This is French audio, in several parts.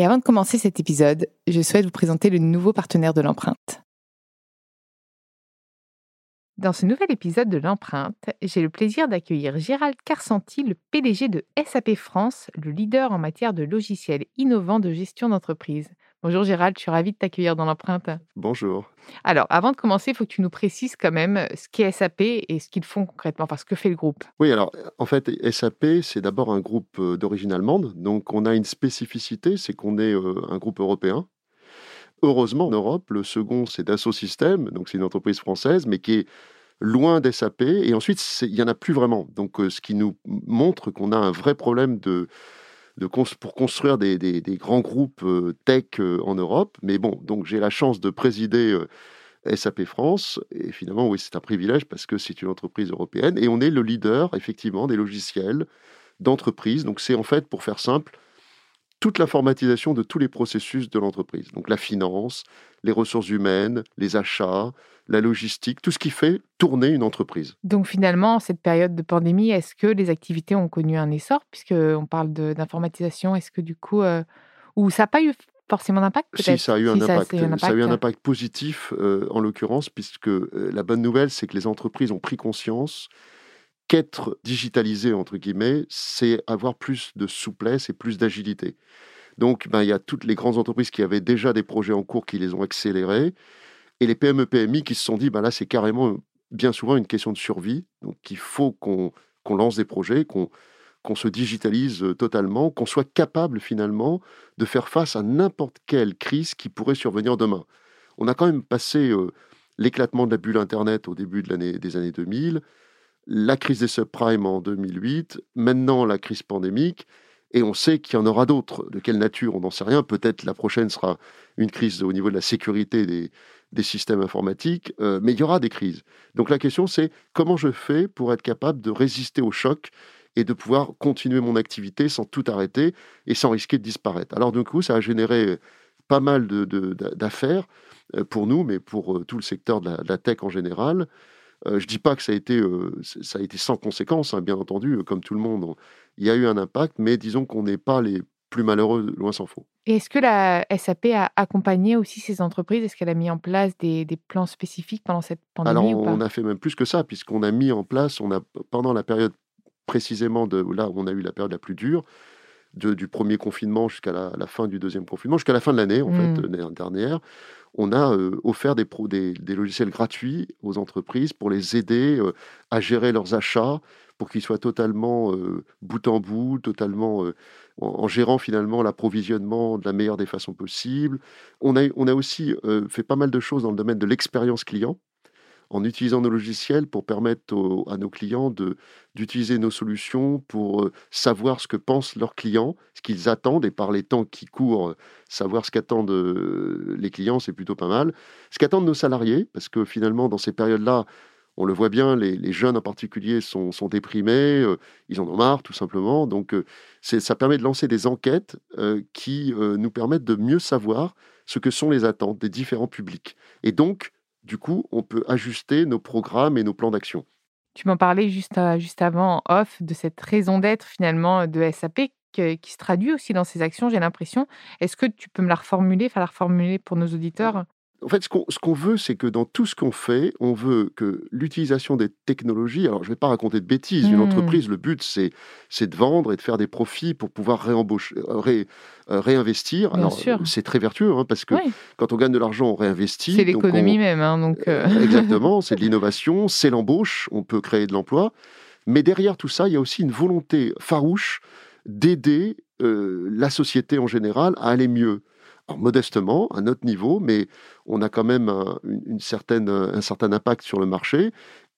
Et avant de commencer cet épisode, je souhaite vous présenter le nouveau partenaire de l'empreinte. Dans ce nouvel épisode de l'empreinte, j'ai le plaisir d'accueillir Gérald Carsanti, le PDG de SAP France, le leader en matière de logiciels innovants de gestion d'entreprise. Bonjour Gérald, je suis ravie de t'accueillir dans l'empreinte. Bonjour. Alors, avant de commencer, il faut que tu nous précises quand même ce qu'est SAP et ce qu'ils font concrètement, enfin ce que fait le groupe. Oui, alors en fait, SAP, c'est d'abord un groupe euh, d'origine allemande, donc on a une spécificité, c'est qu'on est euh, un groupe européen. Heureusement, en Europe, le second, c'est Dassault Systèmes, donc c'est une entreprise française, mais qui est loin d'SAP, et ensuite, il n'y en a plus vraiment. Donc, euh, ce qui nous montre qu'on a un vrai problème de pour construire des, grands groupes euh, tech euh, en Europe. Mais bon, donc j'ai la chance de présider euh, SAP France. Et finalement, oui, c'est un privilège parce que c'est une entreprise européenne et on est le leader, effectivement, des logiciels d'entreprise. Donc c'est en fait, pour faire simple, toute l'informatisation de tous les processus de l'entreprise. Donc la finance, les ressources humaines, les achats, la logistique, tout ce qui fait tourner une entreprise. Donc finalement, cette période de pandémie, est-ce que les activités ont connu un essor? Puisqu'on parle d'informatisation, est-ce que du coup, euh, ou ça n'a pas eu forcément d'impact Si, ça a eu un, impact. Ça, a eu un impact positif euh, en l'occurrence, puisque euh, la bonne nouvelle, c'est que les entreprises ont pris conscience qu'être digitalisé, entre guillemets, c'est avoir plus de souplesse et plus d'agilité. Donc, ben, il y a toutes les grandes entreprises qui avaient déjà des projets en cours qui les ont accélérés, et les PME-PMI qui se sont dit, ben là, c'est carrément bien souvent une question de survie. Donc, il faut qu'on lance des projets, qu'on qu'on se digitalise totalement, qu'on soit capable finalement de faire face à n'importe quelle crise qui pourrait survenir demain. On a quand même passé euh, l'éclatement de la bulle Internet au début de des années 2000, la crise des subprimes en 2008, maintenant la crise pandémique, et on sait qu'il y en aura d'autres. De quelle nature, on n'en sait rien. Peut-être la prochaine sera une crise au niveau de la sécurité des, des systèmes informatiques, euh, mais il y aura des crises. Donc la question, c'est comment je fais pour être capable de résister au choc et de pouvoir continuer mon activité sans tout arrêter et sans risquer de disparaître. Alors du coup, ça a généré pas mal d'affaires de, euh, pour nous, mais pour euh, tout le secteur de la tech en général. Euh, je ne dis pas que ça a été, euh, ça a été sans conséquence, hein, bien entendu, euh, comme tout le monde. Il y a eu un impact, mais disons qu'on n'est pas les plus malheureux, loin s'en faut. Et est-ce que la SAP a accompagné aussi ces entreprises? Est-ce qu'elle a mis en place des, plans spécifiques pendant cette pandémie Alors, on, a fait même plus que ça, puisqu'on a mis en place, on a, pendant la période précisément de là où on a eu la période la plus dure, du premier confinement jusqu'à la, fin du deuxième confinement, jusqu'à la fin de l'année, en fait, mmh. l'année dernière, on a euh, offert des, logiciels gratuits aux entreprises pour les aider euh, à gérer leurs achats, pour qu'ils soient totalement euh, bout en bout, totalement en, gérant finalement l'approvisionnement de la meilleure des façons possibles. On a aussi fait pas mal de choses dans le domaine de l'expérience client en utilisant nos logiciels pour permettre à nos clients d'utiliser nos solutions pour euh, savoir ce que pensent leurs clients, ce qu'ils attendent, et par les temps qui courent, savoir ce qu'attendent euh, les clients, c'est plutôt pas mal. Ce qu'attendent nos salariés, parce que finalement, dans ces périodes-là, on le voit bien, les, jeunes en particulier sont, déprimés, ils en ont marre tout simplement. Donc ça permet de lancer des enquêtes qui nous permettent de mieux savoir ce que sont les attentes des différents publics. Et donc, du coup, on peut ajuster nos programmes et nos plans d'action. Tu m'en parlais juste, juste avant, off, de cette raison d'être finalement de SAP qui se traduit aussi dans ces actions, j'ai l'impression. Est-ce que tu peux me la reformuler, enfin la reformuler pour nos auditeurs? En fait, ce qu'on veut, c'est que dans tout ce qu'on fait, on veut que l'utilisation des technologies, alors je ne vais pas raconter de bêtises, une mmh. entreprise, le but, c'est de vendre et de faire des profits pour pouvoir réembaucher, euh, euh, réinvestir. alors, c'est très vertueux, hein, parce que quand on gagne de l'argent, on réinvestit. C'est l'économie même. Hein, donc euh. Exactement, c'est de l'innovation, c'est l'embauche, on peut créer de l'emploi. Mais derrière tout ça, il y a aussi une volonté farouche d'aider la société en général à aller mieux modestement, à notre niveau, mais on a quand même un, une certaine, un certain impact sur le marché.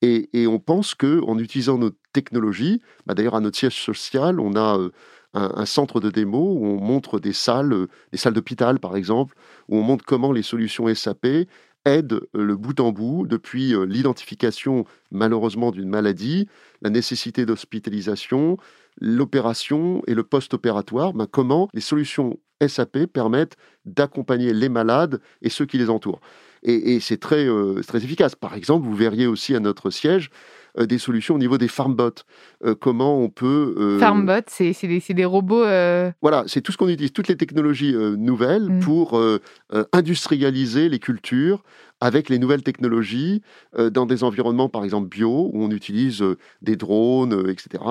Et, on pense qu'en utilisant nos technologies, bah d'ailleurs à notre siège social, on a euh, un, centre de démo où on montre des salles, euh, des salles d'hôpital par exemple, où on montre comment les solutions SAP aident euh, le bout en bout, depuis l'identification malheureusement d'une maladie, la nécessité d'hospitalisation, l'opération et le post-opératoire, ben comment les solutions SAP permettent d'accompagner les malades et ceux qui les entourent. Et, c'est très, euh, très efficace. Par exemple, vous verriez aussi à notre siège euh, des solutions au niveau des farmbots. Euh, comment on peut... Farmbots, c'est des, des, robots... Voilà, c'est tout ce qu'on utilise, toutes les technologies nouvelles mmh. pour industrialiser les cultures, avec les nouvelles technologies euh, dans des environnements, par exemple, bio, où on utilise euh, des drones, euh, etc.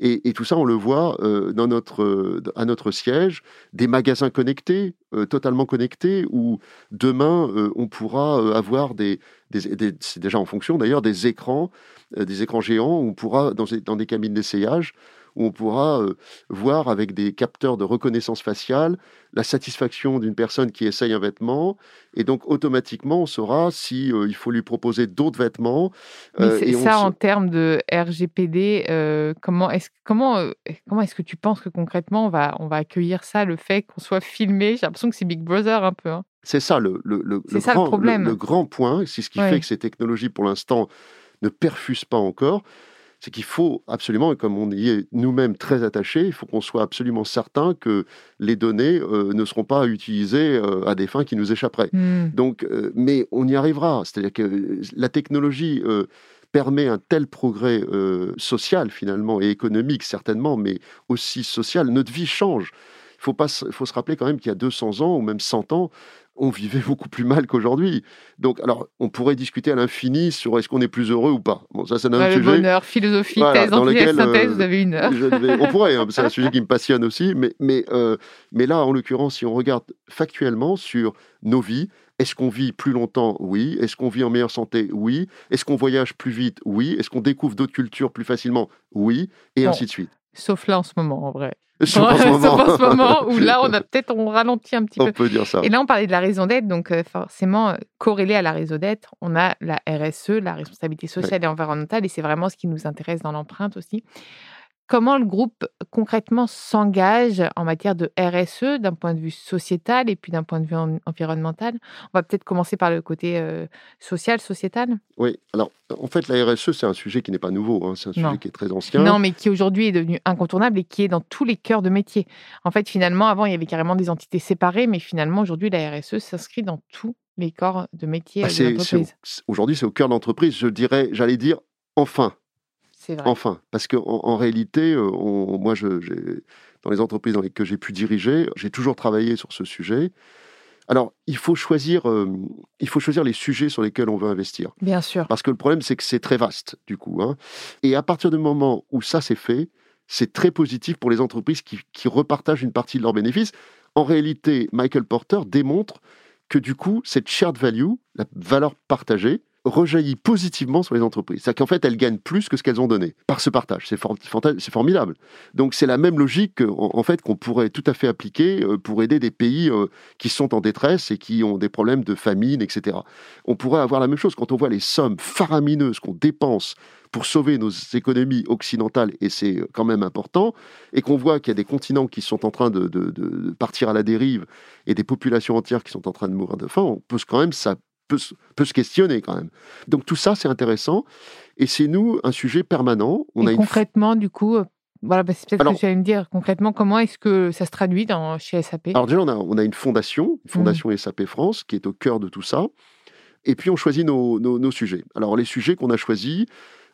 Et, tout ça, on le voit dans notre, à notre siège, des magasins connectés, totalement connectés, où demain, on pourra avoir des, c'est déjà en fonction d'ailleurs, des écrans, des écrans géants, où on pourra, dans, dans des cabines d'essayage, où on pourra euh, voir avec des capteurs de reconnaissance faciale la satisfaction d'une personne qui essaye un vêtement, et donc automatiquement on saura si euh, il faut lui proposer d'autres vêtements. Euh, et ça, en termes de RGPD, comment est-ce comment comment est-ce que tu penses que concrètement on va on va accueillir ça, le fait qu'on soit filmé? J'ai l'impression que c'est Big Brother un peu. Hein. C'est ça le, le, le, grand, problème. Le, grand point, c'est ce qui fait que ces technologies pour l'instant ne perfusent pas encore, c'est qu'il faut absolument, et comme on y est nous-mêmes très attachés, il faut qu'on soit absolument certain que les données euh, ne seront pas utilisées euh, à des fins qui nous échapperaient. Hmm. Donc, euh, mais on y arrivera. C'est-à-dire que la technologie permet un tel progrès social finalement et économique certainement, mais aussi social. Notre vie change. Il faut, pas, faut se rappeler quand même qu'il y a 200 ans ou même 100 ans, on vivait beaucoup plus mal qu'aujourd'hui. Donc, alors, on pourrait discuter à l'infini sur est-ce qu'on est plus heureux ou pas. Bon, ça, c'est un sujet. bonheur, philosophie, thèse, dans lequel, synthèse, vous avez une heure. on pourrait, hein, c'est un sujet qui me passionne aussi, mais, mais, euh, mais là, en l'occurrence, si on regarde factuellement sur nos vies, est-ce qu'on vit plus longtemps? Oui. Est-ce qu'on vit en meilleure santé? Oui. Est-ce qu'on voyage plus vite? Oui. Est-ce qu'on découvre d'autres cultures plus facilement? Oui. Et ainsi de suite. Sauf là en ce moment, en vrai. Sauf en ce moment. où là, on a peut-être on ralentit un petit peu. On peut dire ça. Et là, on parlait de la raison d'être, donc euh, forcément, euh, corrélé à la raison d'être, on a la RSE, la responsabilité sociale et environnementale, et c'est vraiment ce qui nous intéresse dans l'empreinte aussi comment le groupe concrètement s'engage en matière de RSE d'un point de vue sociétal et puis d'un point de vue environnemental? On va peut-être commencer par le côté euh, social, sociétal. Oui, alors en fait la RSE c'est un sujet qui n'est pas nouveau, hein. c'est un sujet qui est très ancien. Non, mais qui aujourd'hui est devenu incontournable et qui est dans tous les cœurs de métier. En fait, finalement, avant il y avait carrément des entités séparées, mais finalement aujourd'hui la RSE s'inscrit dans tous les corps de métier bah, de l'entreprise. Aujourd'hui c'est au cœur de l'entreprise, je dirais, j'allais dire enfin Enfin, parce qu'en en, réalité, euh, moi, je, dans les entreprises dans lesquelles j'ai pu diriger, j'ai toujours travaillé sur ce sujet. Alors, il faut choisir, euh, il faut choisir les sujets sur lesquels on veut investir. Bien sûr. Parce que le problème, c'est que c'est très vaste, du coup. Hein. Et à partir du moment où ça s'est fait, c'est très positif pour les entreprises qui, qui repartagent une partie de leurs bénéfices. En réalité, Michael Porter démontre que du coup, cette shared value, la valeur partagée, rejaillit positivement sur les entreprises. C'est-à-dire qu'en fait, elles gagnent plus que ce qu'elles ont donné par ce partage. C'est formidable. Donc c'est la même logique en, fait qu'on pourrait tout à fait appliquer euh, pour aider des pays euh, qui sont en détresse et qui ont des problèmes de famine, etc. On pourrait avoir la même chose quand on voit les sommes faramineuses qu'on dépense pour sauver nos économies occidentales, et c'est euh, quand même important, et qu'on voit qu'il y a des continents qui sont en train de, partir à la dérive et des populations entières qui sont en train de mourir de faim, on peut quand même peut, peut se questionner quand même. Donc tout ça, c'est intéressant. Et c'est nous un sujet permanent. On et a concrètement, du coup, voilà, bah, c'est peut-être ce que tu allais me dire concrètement. Comment est-ce que ça se traduit dans, chez SAP Alors déjà, on a, on a une fondation, mmh. Fondation SAP France, qui est au cœur de tout ça. Et puis on choisit nos, nos, nos sujets. Alors les sujets qu'on a choisis,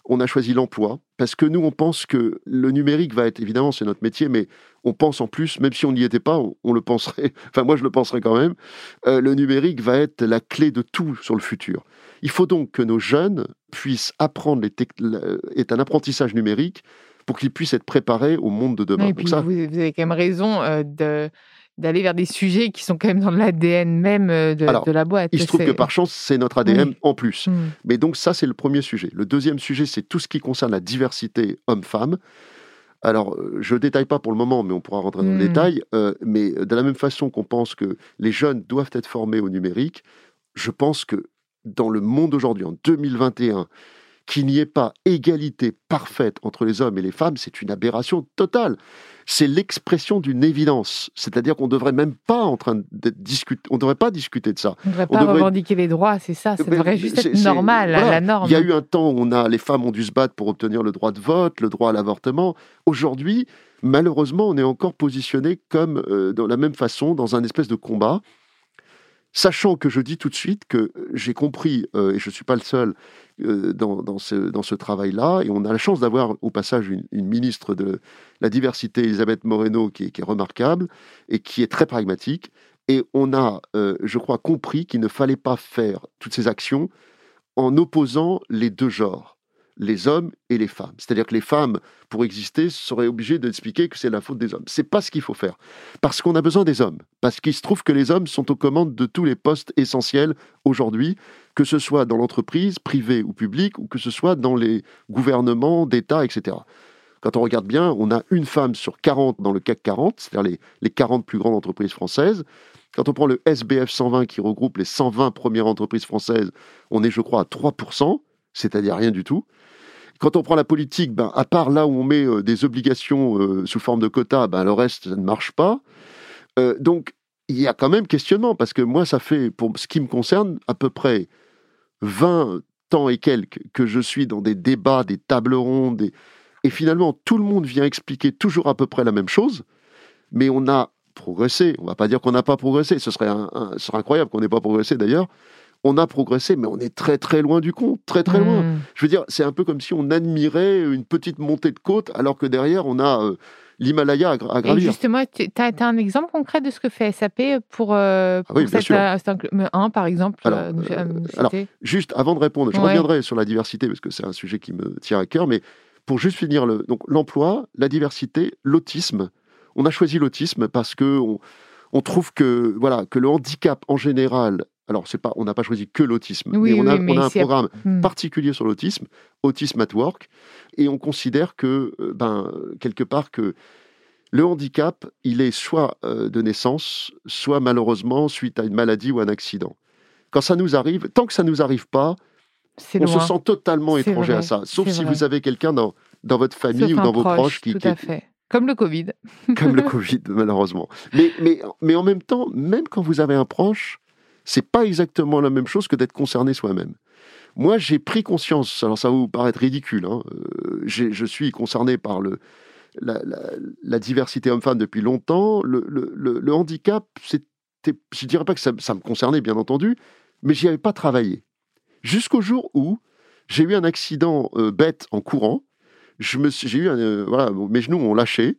on a choisi l'emploi, parce que nous, on pense que le numérique va être, évidemment, c'est notre métier, mais on pense en plus, même si on n'y était pas, on, le penserait, enfin moi je le penserais quand même, euh, le numérique va être la clé de tout sur le futur. Il faut donc que nos jeunes puissent apprendre, les est un apprentissage numérique pour qu'ils puissent être préparés au monde de demain. Et puis, ça... vous, avez quand même raison euh, de d'aller vers des sujets qui sont quand même dans l'ADN même euh, de, la boîte. Il se trouve que par chance, c'est notre ADN en plus. Hmm. Mais donc ça, c'est le premier sujet. Le deuxième sujet, c'est tout ce qui concerne la diversité homme-femme. Alors, euh, je ne détaille pas pour le moment, mais on pourra rentrer dans le hmm. détail. mais de la même façon qu'on pense que les jeunes doivent être formés au numérique, je pense que dans le monde aujourd'hui, en 2021, qu'il n'y ait pas égalité parfaite entre les hommes et les femmes, c'est une aberration totale. C'est l'expression d'une évidence. C'est-à-dire qu'on ne devrait même pas en train de discuter, on devrait pas discuter de ça. On ne devrait pas revendiquer les droits, c'est ça. Ça devrait juste être normal, la norme. Il y a eu un temps où on a, les femmes ont dû se battre pour obtenir le droit de vote, le droit à l'avortement. Aujourd'hui, malheureusement, on est encore positionné comme euh, de la même façon dans un espèce de combat Sachant que je dis tout de suite que j'ai compris, euh, et je ne suis pas le seul euh, dans, ce, travail-là, et on a la chance d'avoir au passage une, ministre de la diversité, Elisabeth Moreno, qui est, remarquable et qui est très pragmatique. Et on a, euh, je crois, compris qu'il ne fallait pas faire toutes ces actions en opposant les deux genres les hommes et les femmes. C'est-à-dire que les femmes, pour exister, seraient obligées d'expliquer que c'est la faute des hommes. C'est pas ce qu'il faut faire. Parce qu'on a besoin des hommes. Parce qu'il se trouve que les hommes sont aux commandes de tous les postes essentiels aujourd'hui, que ce soit dans l'entreprise, privée ou publique, ou que ce soit dans les gouvernements d'État, etc. Quand on regarde bien, on a une femme sur 40 dans le CAC 40, c'est-à-dire les, les 40 plus grandes entreprises françaises. Quand on prend le SBF 120 qui regroupe les 120 premières entreprises françaises, on est, je crois, à 3%, c'est-à-dire rien du tout. Quand on prend la politique, ben, à part là où on met euh, des obligations euh, sous forme de quotas, ben, le reste, ça ne marche pas. Euh, donc, il y a quand même questionnement, parce que moi, ça fait, pour ce qui me concerne, à peu près 20 ans et quelques que je suis dans des débats, des tables rondes, et finalement, tout le monde vient expliquer toujours à peu près la même chose, mais on a progressé. On ne va pas dire qu'on n'a pas progressé, ce serait incroyable qu'on n'ait pas progressé d'ailleurs, on a progressé, mais on est très très loin du compte, très très loin. Hmm. Je veux dire, c'est un peu comme si on admirait une petite montée de côte, alors que derrière, on a euh, l'Himalaya à, gravir. Et justement, tu as, un exemple concret de ce que fait SAP pour, euh, ah oui, cette, euh, un, par exemple alors, juste avant de répondre, je reviendrai sur la diversité, parce que c'est un sujet qui me tient à cœur, mais pour juste finir, le, donc l'emploi, la diversité, l'autisme. On a choisi l'autisme parce que on trouve que voilà que le handicap en général alors, c'est pas, on n'a pas choisi que l'autisme, mais on a, un programme hmm. particulier sur l'autisme, Autism at Work, et on considère que, euh, ben, quelque part, que le handicap, il est soit euh, de naissance, soit malheureusement suite à une maladie ou un accident. Quand ça nous arrive, tant que ça ne nous arrive pas, on se sent totalement étranger à ça. Sauf si vous avez quelqu'un dans, dans votre famille ou dans vos proches qui, tout à fait. Comme le Covid. Comme le Covid, malheureusement. Mais, mais, mais en même temps, même quand vous avez un proche, c'est pas exactement la même chose que d'être concerné soi-même. Moi, j'ai pris conscience, alors ça va vous paraître ridicule, hein, euh, je suis concerné par la, diversité homme-femme depuis longtemps. Le, handicap, c'était, je dirais pas que ça, me concernait, bien entendu, mais j'y avais pas travaillé. Jusqu'au jour où j'ai eu un accident euh, bête en courant. J'ai eu euh, mes genoux ont lâché.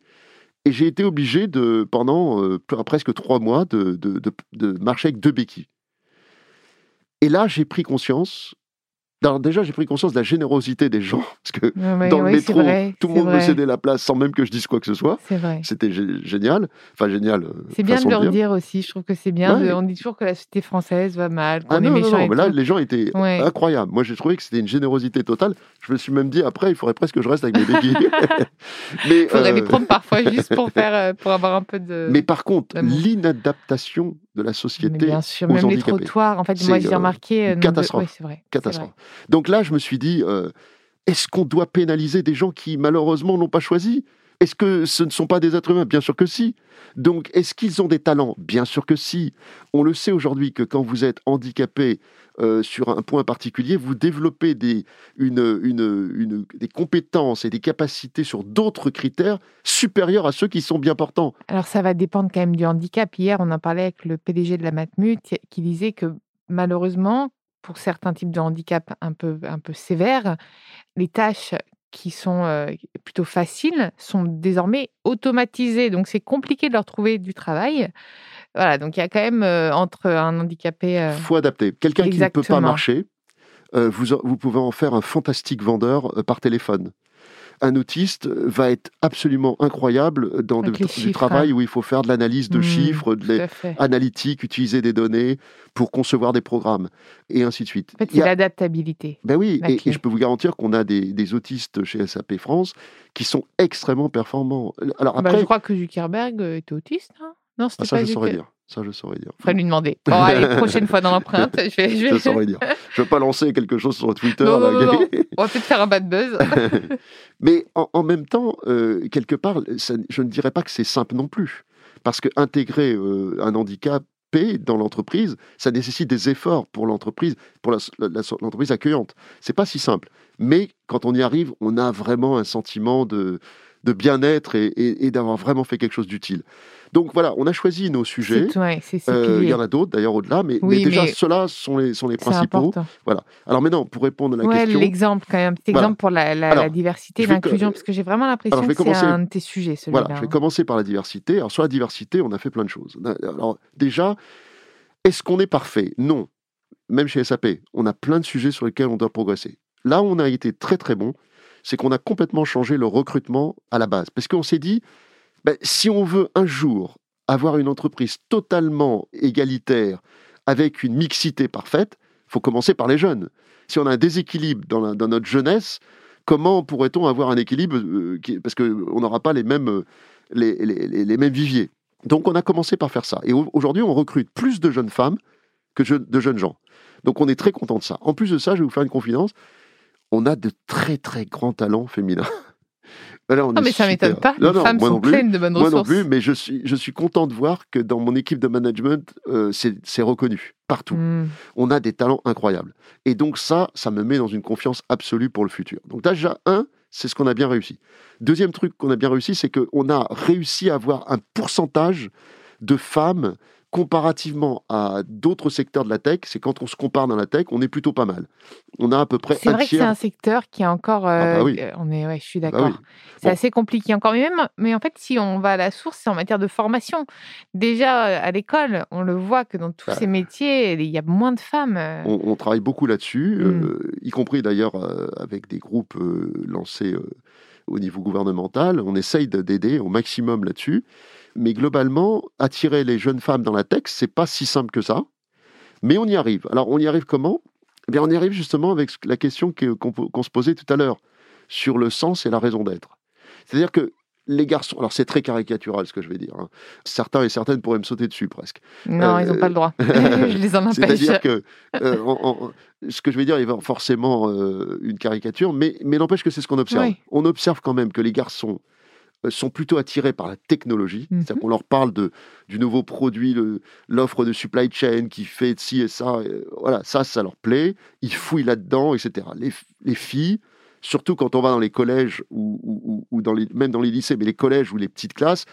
Et j'ai été obligé de, pendant presque trois mois, de, marcher avec deux béquilles. Et là, j'ai pris conscience. Alors déjà, j'ai pris conscience de la générosité des gens, parce que dans le métro, tout le monde me cédait la place sans même que je dise quoi que ce soit. C'était génial. Enfin, génial. Euh, c'est bien de leur dire. aussi. Je trouve que c'est bien. on dit toujours que la société française va mal, qu'on ah est méchant. Non, mais là, les gens étaient incroyables. Moi, j'ai trouvé que c'était une générosité totale. Je me suis même dit, après, il faudrait presque que je reste avec mes béquilles. il faudrait les euh, prendre parfois juste pour, faire, euh, pour avoir un peu de. Mais par contre, l'inadaptation de la société. Mais bien sûr, même les trottoirs. En fait, moi, j'ai remarqué. Une catastrophe. c'est vrai. Catastrophe. Donc là, je me suis dit, est-ce qu'on doit pénaliser des gens qui, malheureusement, n'ont pas choisi? Est-ce que ce ne sont pas des êtres humains Bien sûr que si. Donc, est-ce qu'ils ont des talents Bien sûr que si. On le sait aujourd'hui que quand vous êtes handicapé euh, sur un point particulier, vous développez des, compétences et des capacités sur d'autres critères supérieurs à ceux qui sont bien portants. Alors, ça va dépendre quand même du handicap. Hier, on en parlait avec le PDG de la Matmut qui disait que malheureusement, pour certains types de handicap un peu, un peu sévères, les tâches qui sont plutôt faciles sont désormais automatisées. Donc, c'est compliqué de leur trouver du travail. Voilà, donc il y a quand même entre un handicapé. Il faut adapter. Quelqu'un qui ne peut pas marcher, vous, vous pouvez en faire un fantastique vendeur par téléphone un autiste va être absolument incroyable dans du travail où il faut faire de l'analyse de mmh, chiffres, de l'analytique, utiliser des données pour concevoir des programmes, et ainsi de suite. En fait, c'est l'adaptabilité. Ben oui, et, je peux vous garantir qu'on a des, autistes chez SAP France qui sont extrêmement performants. Alors bah, après, je crois que Zuckerberg était autiste. Hein non, c'était ah, ça, je saurais dire. Ça, je saurais dire. Faudrait lui demander. Allez, prochaine fois dans l'empreinte, je vais. Je, vais... saurais dire. Je ne veux pas lancer quelque chose sur Twitter. Non, non, non, On va peut-être faire un bad buzz. Mais en, même temps, euh, quelque part, je ne dirais pas que c'est simple non plus. Parce que intégrer euh, un handicap dans l'entreprise, ça nécessite des efforts pour l'entreprise, pour l'entreprise accueillante. C'est pas si simple. Mais quand on y arrive, on a vraiment un sentiment de, de bien-être et d'avoir vraiment fait quelque chose d'utile. Donc voilà, on a choisi nos sujets. Euh, il y en a d'autres d'ailleurs au-delà, mais, déjà ceux-là sont les, sont les principaux. Voilà. Alors maintenant, pour répondre à la question. L'exemple quand même, petit exemple pour la, diversité et l'inclusion, parce que j'ai vraiment l'impression que c'est un de tes sujets, celui-là. Voilà, je vais commencer par la diversité. Alors sur la diversité, on a fait plein de choses. Alors déjà, est-ce qu'on est parfait? Non. Même chez SAP, on a plein de sujets sur lesquels on doit progresser. Là où on a été très très bon, c'est qu'on a complètement changé le recrutement à la base. Parce qu'on s'est dit, ben, si on veut un jour avoir une entreprise totalement égalitaire, avec une mixité parfaite, il faut commencer par les jeunes. Si on a un déséquilibre dans, notre jeunesse, comment pourrait-on avoir un équilibre euh, Parce qu'on n'aura pas les mêmes, euh, les, mêmes viviers. Donc on a commencé par faire ça. Et aujourd'hui, on recrute plus de jeunes femmes que de jeunes gens. Donc on est très content de ça. En plus de ça, je vais vous faire une confidence. On a de très très grands talents féminins. non, mais ça m'étonne pas. Les femmes sont pleines de bonnes moi ressources. Moi non plus, mais je suis, je suis content de voir que dans mon équipe de management, euh, c'est reconnu partout. Hmm. On a des talents incroyables. Et donc ça, ça me met dans une confiance absolue pour le futur. Donc déjà, un, c'est ce qu'on a bien réussi. Deuxième truc qu'on a bien réussi, c'est qu'on a réussi à avoir un pourcentage de femmes comparativement à d'autres secteurs de la tech, c'est quand on se compare dans la tech, on est plutôt pas mal. On a à peu près C'est vrai que c'est un secteur qui est encore. Ah bah euh, on est, ouais, je suis bah d'accord. C'est assez compliqué encore. Mais même, mais en fait, si on va à la source, c'est en matière de formation. Déjà euh, à l'école, on le voit que dans tous bah ces métiers, il y a moins de femmes. Euh. On, travaille beaucoup là-dessus, mmh. y compris d'ailleurs avec des groupes lancés au niveau gouvernemental. On essaye d'aider au maximum là-dessus. Mais globalement, attirer les jeunes femmes dans la tech, c'est pas si simple que ça. Mais on y arrive. Alors, on y arrive comment? Eh bien, on y arrive justement avec la question qu'on se posait tout à l'heure sur le sens et la raison d'être. C'est-à-dire que les garçons, alors c'est très caricatural ce que je vais dire, hein. certains et certaines pourraient me sauter dessus presque. Non, ils n'ont pas le droit. je les en empêche. C'est-à-dire que euh, ce que je vais dire, il va forcément euh, une caricature, mais, mais n'empêche que c'est ce qu'on observe. On observe quand même que les garçons euh, sont plutôt attirés par la technologie. Mhm. C'est-à-dire qu'on leur parle de, du nouveau produit, l'offre de supply chain qui fait ci et ça. voilà, ça, ça leur plaît. Ils fouillent là-dedans, etc. Les, les, filles, surtout quand on va dans les collèges ou, ou, dans les, même dans les lycées, mais les collèges ou les petites classes,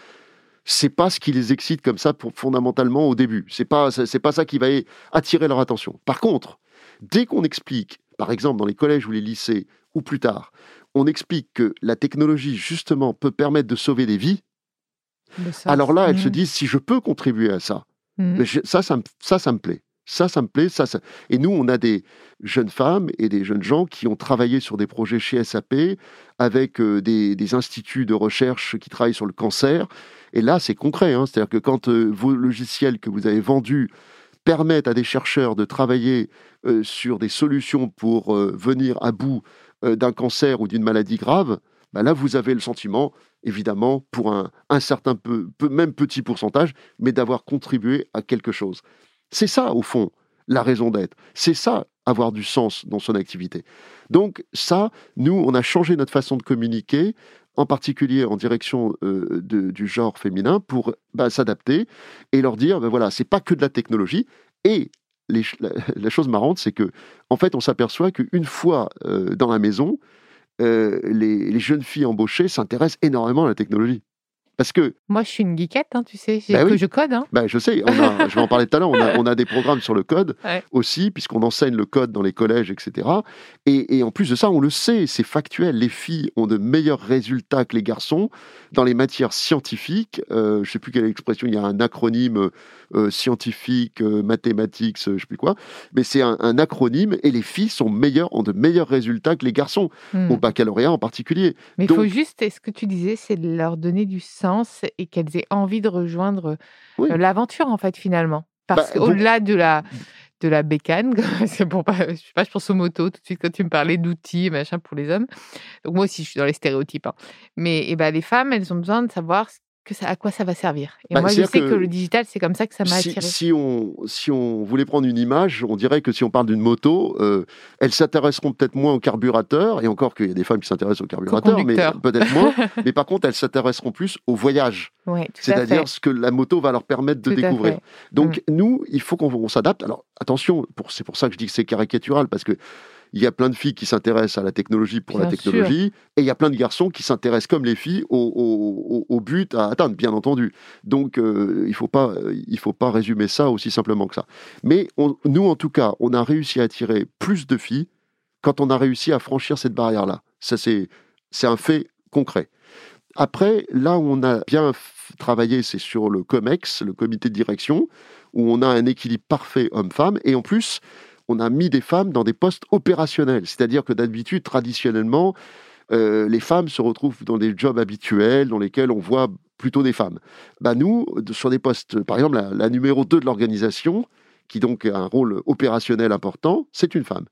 c'est pas ce qui les excite comme ça pour, fondamentalement au début. C'est pas c'est pas ça qui va attirer leur attention. Par contre, dès qu'on explique, par exemple dans les collèges ou les lycées ou plus tard, on explique que la technologie, justement, peut permettre de sauver des vies, alors là, elles se mmh. disent, si je peux contribuer à ça, mmh. ça, ça, ça, ça me plaît. Ça, ça me plaît. Ça, ça... Et nous, on a des jeunes femmes et des jeunes gens qui ont travaillé sur des projets chez SAP avec euh, des, instituts de recherche qui travaillent sur le cancer. Et là, c'est concret. Hein. C'est-à-dire que quand euh, vos logiciels que vous avez vendus permettent à des chercheurs de travailler euh, sur des solutions pour venir à bout d'un cancer ou d'une maladie grave, bah là, vous avez le sentiment, évidemment, pour un, certain peu, même petit pourcentage, mais d'avoir contribué à quelque chose. C'est ça, au fond, la raison d'être. C'est ça, avoir du sens dans son activité. Donc ça, nous, on a changé notre façon de communiquer en particulier en direction du genre féminin, pour bah, s'adapter et leur dire, ben voilà, c'est pas que de la technologie. Et la, chose marrante, c'est que, en fait, on s'aperçoit qu'une fois dans la maison, les, les, jeunes filles embauchées s'intéressent énormément à la technologie. Parce que. Moi, je suis une geekette, hein, tu sais. Bah que je code. Hein. Bah, je sais. je vais en parler tout à l'heure. On a, des programmes sur le code aussi, puisqu'on enseigne le code dans les collèges, etc. Et, en plus de ça, on le sait, c'est factuel. Les filles ont de meilleurs résultats que les garçons dans les matières scientifiques. Euh, je ne sais plus quelle expression, il y a un acronyme euh, scientifique, euh, mathématiques, je ne sais plus quoi. Mais c'est un, acronyme et les filles sont meilleures, ont de meilleurs résultats que les garçons, hmm. au baccalauréat en particulier. Mais il faut juste, ce que tu disais, c'est de leur donner du sens et qu'elles aient envie de rejoindre euh, l'aventure, en fait, finalement. Parce bah, qu'au-delà de la de la bécane, c'est pour pas, je sais pas, je pense aux motos tout de suite quand tu me parlais d'outils, machin pour les hommes. Donc moi aussi, je suis dans les stéréotypes. Hein. Mais et eh ben, les femmes, elles ont besoin de savoir à quoi ça va servir. Et bah, moi, je sais que, le digital, c'est comme ça que ça m'a attiré. Si on, si on voulait prendre une image, on dirait que si on parle d'une moto, euh, elles s'intéresseront peut-être moins au carburateur, et encore qu'il y a des femmes qui s'intéressent au carburateur, mais peut-être moins. mais par contre, elles s'intéresseront plus au voyage. C'est-à-dire ce que la moto va leur permettre de découvrir. Donc, mm. nous, il faut qu'on s'adapte. Alors, attention, c'est pour ça que je dis que c'est caricatural, parce que il y a plein de filles qui s'intéressent à la technologie pour la technologie, et il y a plein de garçons qui s'intéressent comme les filles au, but à atteindre, bien entendu. Donc, euh, il ne faut, pas, faut pas résumer ça aussi simplement que ça. Mais nous, en tout cas, on a réussi à attirer plus de filles quand on a réussi à franchir cette barrière-là. Ça, c'est un fait concret. Après, là où on a bien travaillé, c'est sur le COMEX, le comité de direction, où on a un équilibre parfait homme-femme, et en plus, on a mis des femmes dans des postes opérationnels. C'est-à-dire que d'habitude, traditionnellement, euh, les femmes se retrouvent dans des jobs habituels dans lesquels on voit plutôt des femmes. Bah nous, sur des postes, par exemple, la, numéro 2 de l'organisation, qui donc a un rôle opérationnel important, c'est une femme.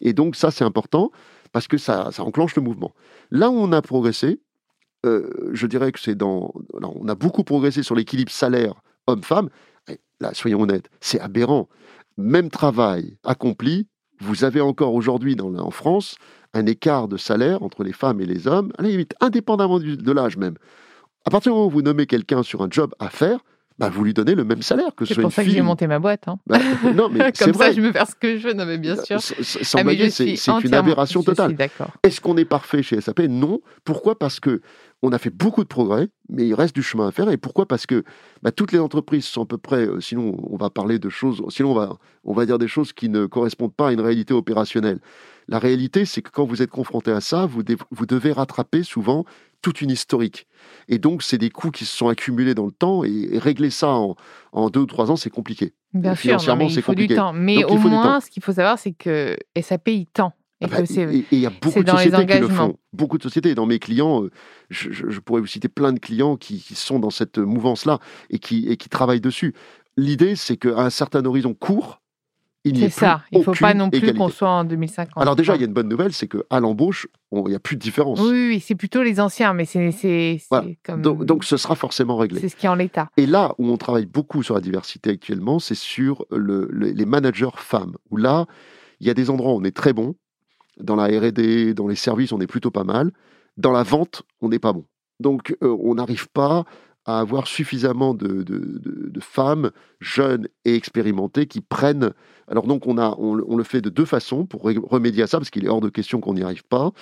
Et donc ça, c'est important parce que ça, enclenche le mouvement. Là où on a progressé, euh, je dirais que c'est dans... on a beaucoup progressé sur l'équilibre salaire homme-femme. Là, soyons honnêtes, c'est aberrant même travail accompli, vous avez encore aujourd'hui en France un écart de salaire entre les femmes et les hommes, à la limite, indépendamment de l'âge même. À partir du moment où vous nommez quelqu'un sur un job à faire, bah, vous lui donnez le même salaire que ce C'est pour ça que j'ai monté ma boîte. Hein. Bah, non, mais Comme ça, je peux faire ce que je veux. Non, mais bien sûr. Sans ah, c'est une aberration totale. Est-ce qu'on est parfait chez SAP Non. Pourquoi? Parce que on a fait beaucoup de progrès, mais il reste du chemin à faire. Et pourquoi? Parce que bah, toutes les entreprises sont à peu près, euh, sinon on va parler de choses, sinon on va, on va dire des choses qui ne correspondent pas à une réalité opérationnelle. La réalité, c'est que quand vous êtes confronté à ça, vous, vous devez rattraper souvent toute une historique. Et donc, c'est des coûts qui se sont accumulés dans le temps et, régler ça en, deux ou trois ans, c'est compliqué. Bien sûr, mais il faut du temps. Mais au moins, ce qu'il faut savoir, c'est que SAP, il tend. Et ah bah, il y a beaucoup de sociétés qui le font. Beaucoup de sociétés. Et dans mes clients, euh, je, pourrais vous citer plein de clients qui, sont dans cette mouvance-là et qui, et qui travaillent dessus. L'idée, c'est qu'à un certain horizon court, c'est ça. Il ne faut pas non plus qu'on soit en 2050. Alors déjà, il y a une bonne nouvelle, c'est qu'à l'embauche, il n'y a plus de différence. Oui, oui c'est plutôt les anciens, mais c'est comme... donc, donc, ce sera forcément réglé. C'est ce qui est en l'état. Et là où on travaille beaucoup sur la diversité actuellement, c'est sur le, les managers femmes. Où là, il y a des endroits où on est très bon. Dans la R&D, dans les services, on est plutôt pas mal. Dans la vente, on n'est pas bon. Donc, euh, on n'arrive pas à avoir suffisamment de, femmes jeunes et expérimentées qui prennent. Alors donc on, a, on, le fait de deux façons pour remédier à ça, parce qu'il est hors de question qu'on n'y arrive pas.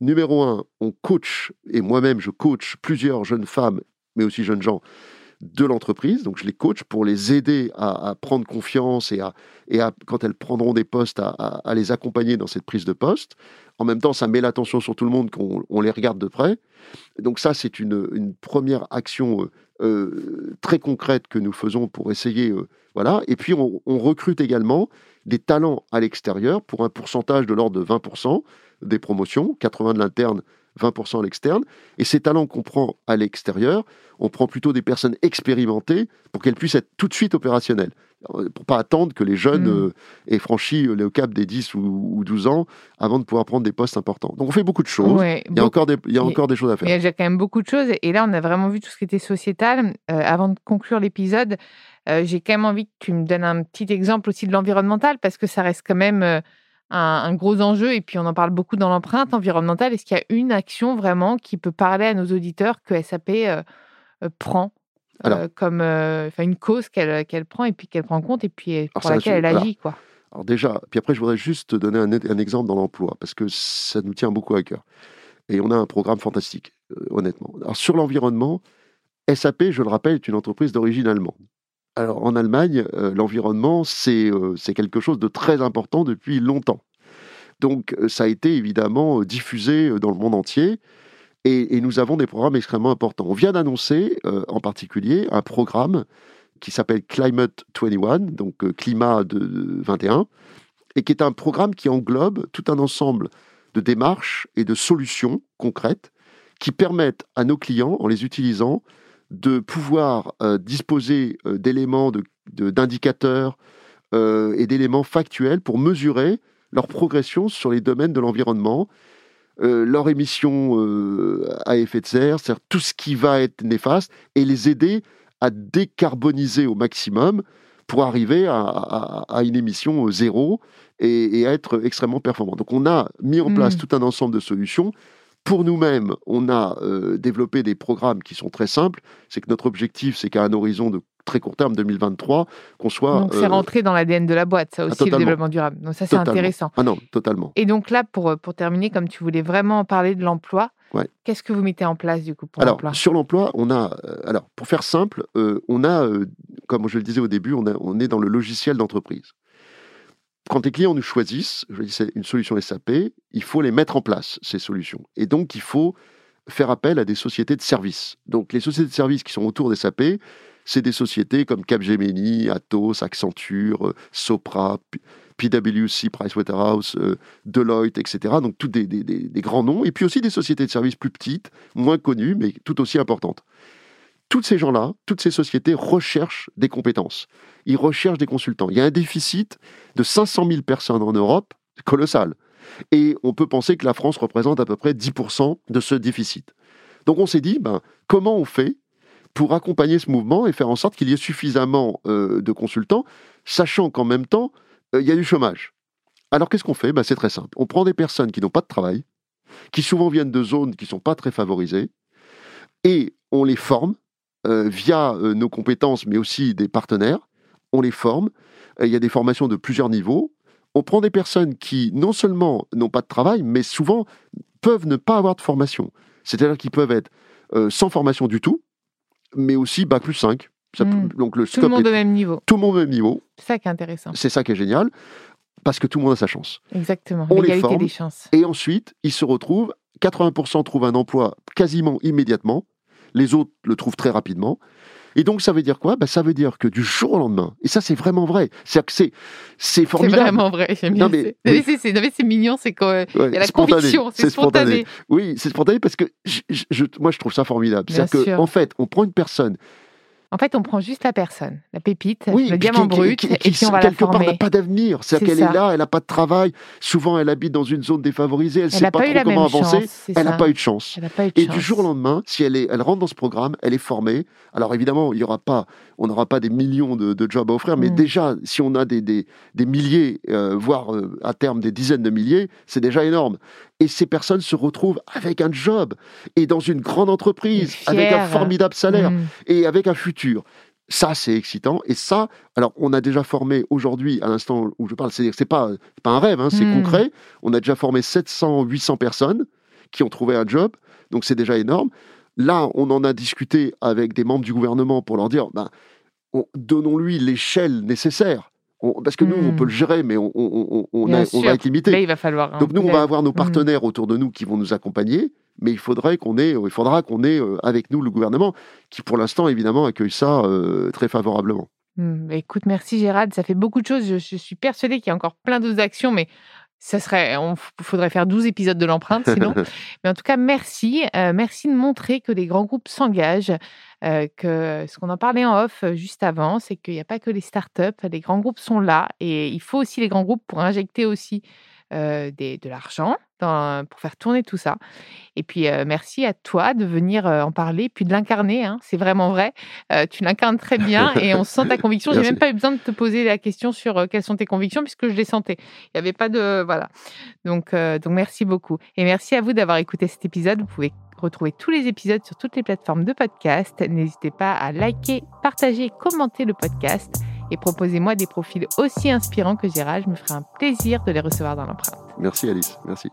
Numéro un, on coach, et moi-même je coach plusieurs jeunes femmes, mais aussi jeunes gens, de l'entreprise. Donc je les coach pour les aider à, prendre confiance et, à, et à, quand elles prendront des postes, à, les accompagner dans cette prise de poste. En même temps, ça met l'attention sur tout le monde qu'on les regarde de près. Donc ça, c'est une, une, première action euh, euh, très concrète que nous faisons pour essayer. Euh, voilà. Et puis on, on, recrute également des talents à l'extérieur pour un pourcentage de l'ordre de 20% des promotions, 80 de l'interne, 20% à l'externe. Et ces talents qu'on prend à l'extérieur, on prend plutôt des personnes expérimentées pour qu'elles puissent être tout de suite opérationnelles. Pour pas attendre que les jeunes hmm. euh, aient franchi le cap des 10 ou, 12 ans avant de pouvoir prendre des postes importants. Donc on fait beaucoup de choses. il y a, encore, des, il y a encore des choses à faire. Il y a quand même beaucoup de choses. Et là, on a vraiment vu tout ce qui était sociétal. Euh, avant de conclure l'épisode, euh, j'ai quand même envie que tu me donnes un petit exemple aussi de l'environnemental parce que ça reste quand même un, gros enjeu, et puis on en parle beaucoup dans l'empreinte environnementale. Est-ce qu'il y a une action vraiment qui peut parler à nos auditeurs que SAP euh, euh, prend comme une cause qu'elle prend et puis qu'elle prend en compte et puis pour laquelle elle agit quoi? Alors déjà, puis après je voudrais juste donner un, un exemple dans l'emploi parce que ça nous tient beaucoup à cœur. Et on a un programme fantastique, honnêtement. Alors sur l'environnement, SAP, je le rappelle, est une entreprise d'origine allemande. Alors en Allemagne, euh, l'environnement, euh, c'est quelque chose de très important depuis longtemps. Donc euh, ça a été évidemment diffusé dans le monde entier et, nous avons des programmes extrêmement importants. On vient d'annoncer en particulier un programme qui s'appelle Climate 21, donc Climat de 21, et qui est un programme qui englobe tout un ensemble de démarches et de solutions concrètes qui permettent à nos clients, en les utilisant, de pouvoir euh, disposer euh, d'éléments, d'indicateurs euh, et d'éléments factuels pour mesurer leur progression sur les domaines de l'environnement, leur émission à effet de serre, c'est-à-dire tout ce qui va être néfaste, et les aider à décarboniser au maximum pour arriver à, une émission zéro et, à être extrêmement performant. Donc on a mis en place mmh. tout un ensemble de solutions pour nous-mêmes, on a euh, développé des programmes qui sont très simples. C'est que notre objectif, c'est qu'à un horizon de très court terme, 2023, qu'on soit... Donc c'est euh, rentré dans l'ADN de la boîte, ça aussi, le développement durable. Donc ça, c'est intéressant. Ah non, totalement. Et donc là, pour, pour terminer, comme tu voulais vraiment parler de l'emploi, qu'est-ce que vous mettez en place du coup pour Alors, sur l'emploi, on a... Euh, alors, pour faire simple, on a, comme je le disais au début, on, on est dans le logiciel d'entreprise quand les clients nous choisissent, je dis une solution SAP, il faut les mettre en place, ces solutions. Et donc, il faut faire appel à des sociétés de services. Donc, les sociétés de services qui sont autour des SAP, c'est des sociétés comme Capgemini, Atos, Accenture, euh, Sopra, PwC, Pricewaterhouse, euh, Deloitte, etc. Donc, tous des grands noms. Et puis aussi des sociétés de services plus petites, moins connues, mais tout aussi importantes. Toutes ces gens-là, toutes ces sociétés recherchent des compétences. Ils recherchent des consultants. Il y a un déficit de 500 000 personnes en Europe, colossal. Et on peut penser que la France représente à peu près 10% de ce déficit. Donc on s'est dit, ben, comment on fait pour accompagner ce mouvement et faire en sorte qu'il y ait suffisamment euh, de consultants, sachant qu'en même temps, euh, il y a du chômage. Alors qu'est-ce qu'on fait? Ben, C'est très simple. On prend des personnes qui n'ont pas de travail, qui souvent viennent de zones qui ne sont pas très favorisées, et on les forme euh, via euh, nos compétences, mais aussi des partenaires. On les forme. Euh, il y a des formations de plusieurs niveaux. On prend des personnes qui, non seulement n'ont pas de travail, mais souvent peuvent ne pas avoir de formation. C'est-à-dire qu'ils peuvent être sans formation du tout, mais aussi Bac plus 5. Hmm. donc le tout le monde au même niveau. Tout le monde au même niveau. C'est ça qui est intéressant. C'est ça qui est génial, parce que tout le monde a sa chance. Exactement, l'égalité des chances. Et ensuite, ils se retrouvent, 80% trouvent un emploi quasiment immédiatement, les autres le trouvent très rapidement. Et donc, ça veut dire quoi? Bah, Ça veut dire que du jour au lendemain, et ça, c'est vraiment vrai. C'est c'est, formidable. C'est vraiment vrai. J'aime bien. Mais, c'est, mignon, c'est quoi Il y a la conviction, c'est spontané. Oui, c'est spontané parce que je, moi, je trouve ça formidable. C'est-à-dire qu'en en fait, on prend une personne en fait, on prend juste la personne, la pépite, le diamant brut, et puis on va quelque la former. n'a pas d'avenir. C'est-à-dire qu'elle est là, elle n'a pas de travail. Souvent, elle habite dans une zone défavorisée, elle ne sait pas, trop comment avancer. elle n'a pas eu de chance. et du jour au lendemain, si elle, est, elle rentre dans ce programme, elle est formée. Alors évidemment, il y aura pas, on n'aura pas des millions de, jobs à offrir, mais mm. déjà, si on a des, des, des milliers, euh, voire euh, à terme des dizaines de milliers, c'est déjà énorme et ces personnes se retrouvent avec un job et dans une grande entreprise, avec un formidable salaire mm. et avec un futur. Ça, c'est excitant. Et ça, alors, on a déjà formé aujourd'hui, à l'instant où je parle, c'est pas, pas un rêve, hein, c'est mm. concret. On a déjà formé 700, 800 personnes qui ont trouvé un job. Donc, c'est déjà énorme. Là, on en a discuté avec des membres du gouvernement pour leur dire, ben, donnons-lui l'échelle nécessaire parce que nous, on peut le hmm. gérer, mais on, va être limité. il va falloir Donc nous, on va avoir nos hmm. partenaires autour de nous qui vont nous accompagner, mais il faudrait qu'on ait, il faudra qu'on ait euh, avec nous le gouvernement, qui pour l'instant évidemment accueille ça euh, très favorablement. Hmm. Bah, écoute, merci Gérald, ça fait beaucoup de choses. Je, je suis persuadée qu'il y a encore plein d'autres actions, mais ça serait, on faudrait faire 12 épisodes de l'empreinte sinon. Mais en tout cas, merci. Euh, merci de montrer que les grands groupes s'engagent, euh, que ce qu'on en parlait en off euh, juste avant, c'est qu'il n'y a pas que les startups, les grands groupes sont là et il faut aussi les grands groupes pour injecter aussi de l'argent pour faire tourner tout ça. Et puis, merci à toi de venir en parler, puis de l'incarner. Hein, c'est vraiment vrai. tu l'incarnes très bien et on sent ta conviction. J'ai même pas eu besoin de te poser la question sur quelles sont tes convictions, puisque je les sentais. Il n'y avait pas de. Voilà. Donc, donc, merci beaucoup. Et merci à vous d'avoir écouté cet épisode. Vous pouvez retrouver tous les épisodes sur toutes les plateformes de podcast. N'hésitez pas à liker, partager commenter le podcast. Et proposez-moi des profils aussi inspirants que Gérard. Je me ferai un plaisir de les recevoir dans l'empreinte. Merci Alice. Merci.